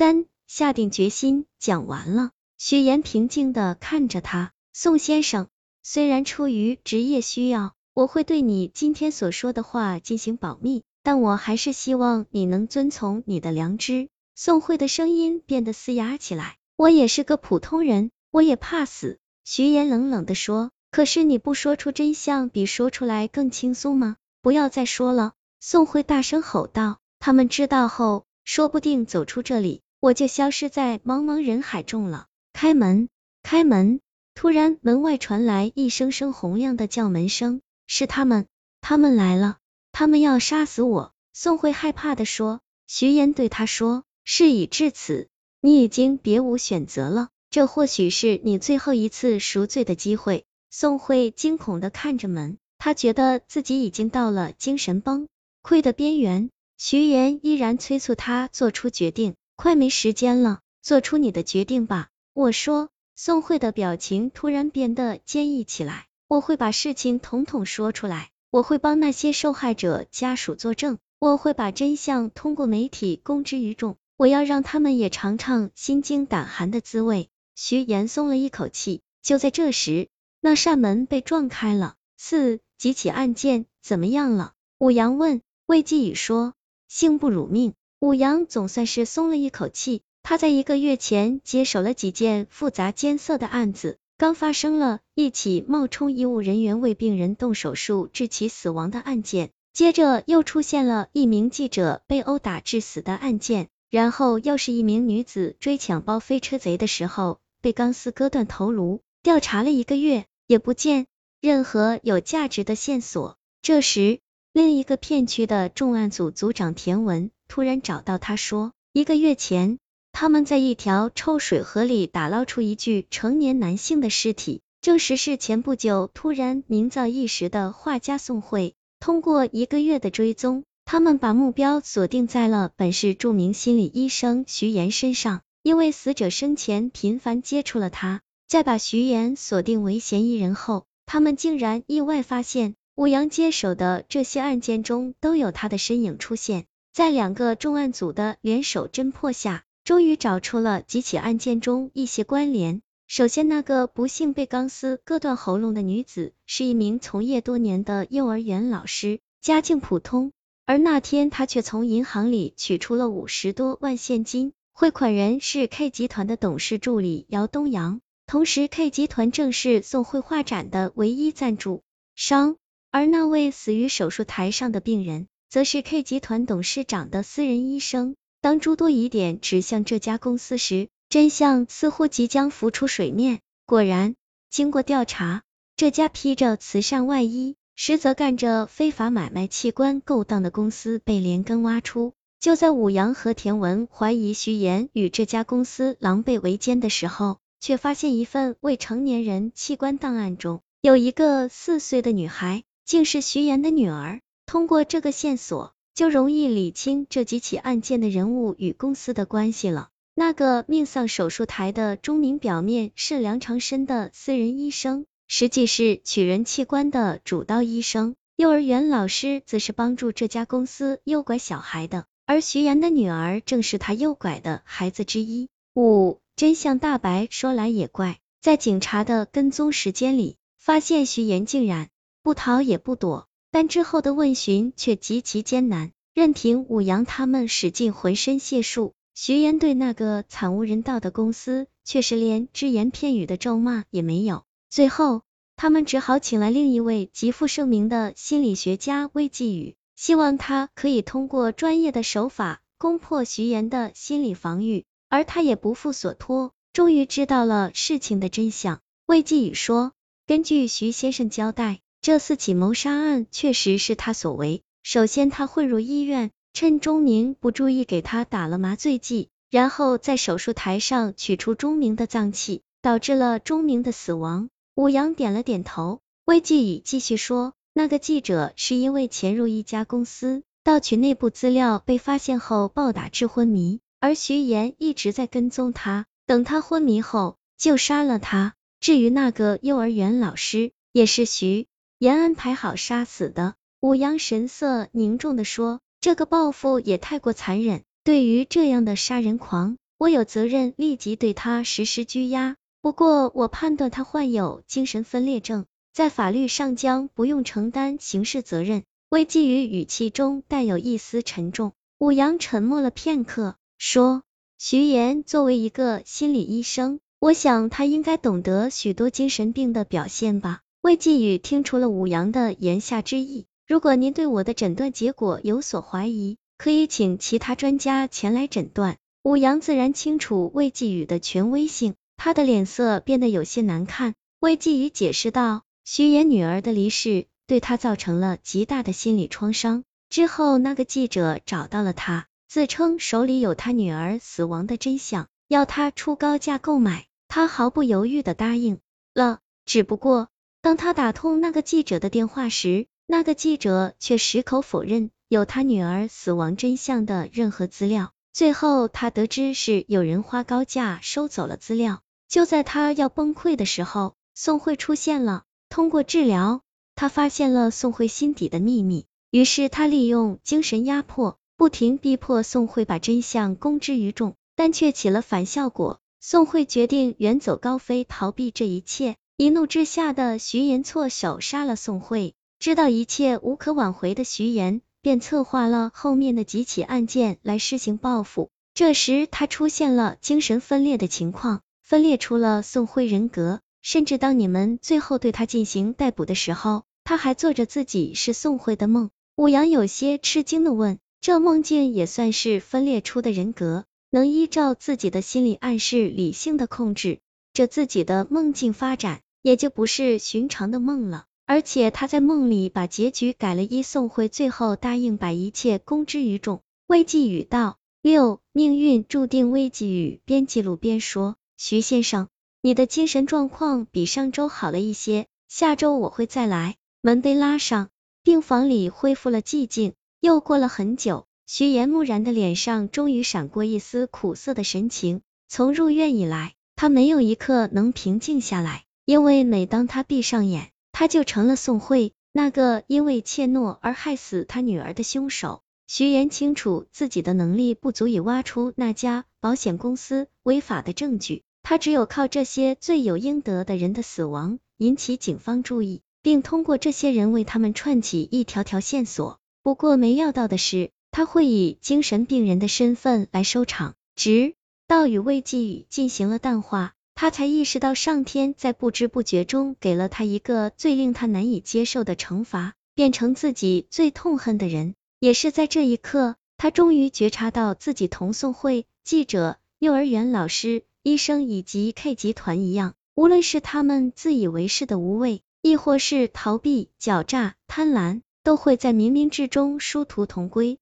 三，下定决心，讲完了。徐岩平静的看着他，宋先生，虽然出于职业需要，我会对你今天所说的话进行保密，但我还是希望你能遵从你的良知。宋慧的声音变得嘶哑起来，我也是个普通人，我也怕死。徐岩冷冷的说，可是你不说出真相，比说出来更轻松吗？不要再说了。宋慧大声吼道，他们知道后，说不定走出这里，我就消失在茫茫人海中了。开门，开门！突然，门外传来一声声洪亮的叫门声，是他们，他们来了，他们要杀死我！宋慧害怕的说。徐岩对他说，事已至此，你已经别无选择了，这或许是你最后一次赎罪的机会。宋慧惊恐的看着门，他觉得自己已经到了精神崩溃的边缘。徐岩依然催促他做出决定，快没时间了，做出你的决定吧。我说，宋慧的表情突然变得坚毅起来。我会把事情统统说出来，我会帮那些受害者家属作证，我会把真相通过媒体公之于众，我要让他们也尝尝心惊胆寒的滋味。徐岩松了一口气。就在这时，那扇门被撞开了。四几起案件怎么样了？武阳问。魏继宇说，幸不辱命。武阳总算是松了一口气。他在一个月前接手了几件复杂艰涩的案子，刚发生了一起冒充医务人员为病人动手术致其死亡的案件，接着又出现了一名记者被殴打致死的案件，然后又是一名女子追抢包飞车贼的时候被钢丝割断头颅。调查了一个月，也不见任何有价值的线索。这时，另一个片区的重案组组长田文突然找到他说，一个月前。他们在一条臭水河里打捞出一具成年男性的尸体，证实是前不久突然名噪一时的画家宋慧。通过一个月的追踪，他们把目标锁定在了本市著名心理医生徐岩身上，因为死者生前频繁接触了他。在把徐岩锁定为嫌疑人后，他们竟然意外发现，武阳接手的这些案件中都有他的身影出现。在两个重案组的联手侦破下，终于找出了几起案件中一些关联。首先，那个不幸被钢丝割断喉咙的女子是一名从业多年的幼儿园老师，家境普通。而那天，她却从银行里取出了五十多万现金，汇款人是 K 集团的董事助理姚东阳，同时 K 集团正是宋绘画展的唯一赞助商。而那位死于手术台上的病人，则是 K 集团董事长的私人医生。当诸多疑点指向这家公司时，真相似乎即将浮出水面。果然，经过调查，这家披着慈善外衣，实则干着非法买卖器官勾当的公司被连根挖出。就在武阳和田文怀疑徐岩与这家公司狼狈为奸的时候，却发现一份未成年人器官档案中有一个四岁的女孩，竟是徐岩的女儿。通过这个线索。就容易理清这几起案件的人物与公司的关系了。那个命丧手术台的中名表面是梁长生的私人医生，实际是取人器官的主刀医生。幼儿园老师则是帮助这家公司诱拐小孩的，而徐岩的女儿正是他诱拐的孩子之一。五真相大白，说来也怪，在警察的跟踪时间里，发现徐岩竟然不逃也不躲。但之后的问询却极其艰难，任凭武阳他们使尽浑身解数，徐岩对那个惨无人道的公司却是连只言片语的咒骂也没有。最后，他们只好请来另一位极负盛名的心理学家魏继宇，希望他可以通过专业的手法攻破徐岩的心理防御。而他也不负所托，终于知道了事情的真相。魏继宇说：“根据徐先生交代。”这四起谋杀案确实是他所为。首先，他混入医院，趁钟明不注意给他打了麻醉剂，然后在手术台上取出钟明的脏器，导致了钟明的死亡。武阳点了点头。魏继宇继续说，那个记者是因为潜入一家公司盗取内部资料被发现后暴打致昏迷，而徐岩一直在跟踪他，等他昏迷后就杀了他。至于那个幼儿园老师，也是徐。严安排好杀死的，武阳神色凝重的说：“这个报复也太过残忍，对于这样的杀人狂，我有责任立即对他实施拘押。不过，我判断他患有精神分裂症，在法律上将不用承担刑事责任。魏继宇语气中带有一丝沉重。武阳沉默了片刻，说：“徐岩作为一个心理医生，我想他应该懂得许多精神病的表现吧。”魏继宇听出了武阳的言下之意。如果您对我的诊断结果有所怀疑，可以请其他专家前来诊断。武阳自然清楚魏继宇的权威性。他的脸色变得有些难看。魏继宇解释道：“徐岩女儿的离世对他造成了极大的心理创伤。之后，那个记者找到了他，自称手里有他女儿死亡的真相，要他出高价购买。他毫不犹豫的答应了。只不过，当他打通那个记者的电话时，那个记者却矢口否认有他女儿死亡真相的任何资料。最后，他得知是有人花高价收走了资料。”就在他要崩溃的时候，宋慧出现了。通过治疗，他发现了宋慧心底的秘密。于是他利用精神压迫，不停逼迫宋慧把真相公之于众，但却起了反效果。宋慧决定远走高飞，逃避这一切。一怒之下的徐岩错手杀了宋慧。知道一切无可挽回的徐岩，便策划了后面的几起案件来施行报复。这时他出现了精神分裂的情况。分裂出了宋辉人格，甚至当你们最后对他进行逮捕的时候，他还做着自己是宋慧的梦。武阳有些吃惊的问：“这梦境也算是分裂出的人格，能依照自己的心理暗示理性的控制着自己的梦境发展，也就不是寻常的梦了。而且他在梦里把结局改了，一宋慧最后答应把一切公之于众。”魏继宇道：“六命运注定。”魏继宇边记录边说。徐先生，你的精神状况比上周好了一些，下周我会再来。门被拉上，病房里恢复了寂静。又过了很久，徐岩木然的脸上终于闪过一丝苦涩的神情。从入院以来，他没有一刻能平静下来，因为每当他闭上眼，他就成了宋慧，那个因为怯懦而害死他女儿的凶手。徐岩清楚自己的能力不足以挖出那家保险公司违法的证据。他只有靠这些罪有应得的人的死亡引起警方注意，并通过这些人为他们串起一条条线索。不过没料到的是，他会以精神病人的身份来收场。直到与魏继宇进行了淡化，他才意识到上天在不知不觉中给了他一个最令他难以接受的惩罚，变成自己最痛恨的人。也是在这一刻，他终于觉察到自己同宋慧、记者、幼儿园老师。医生以及 K 集团一样，无论是他们自以为是的无畏，亦或是逃避、狡诈、贪婪，都会在冥冥之中殊途同归。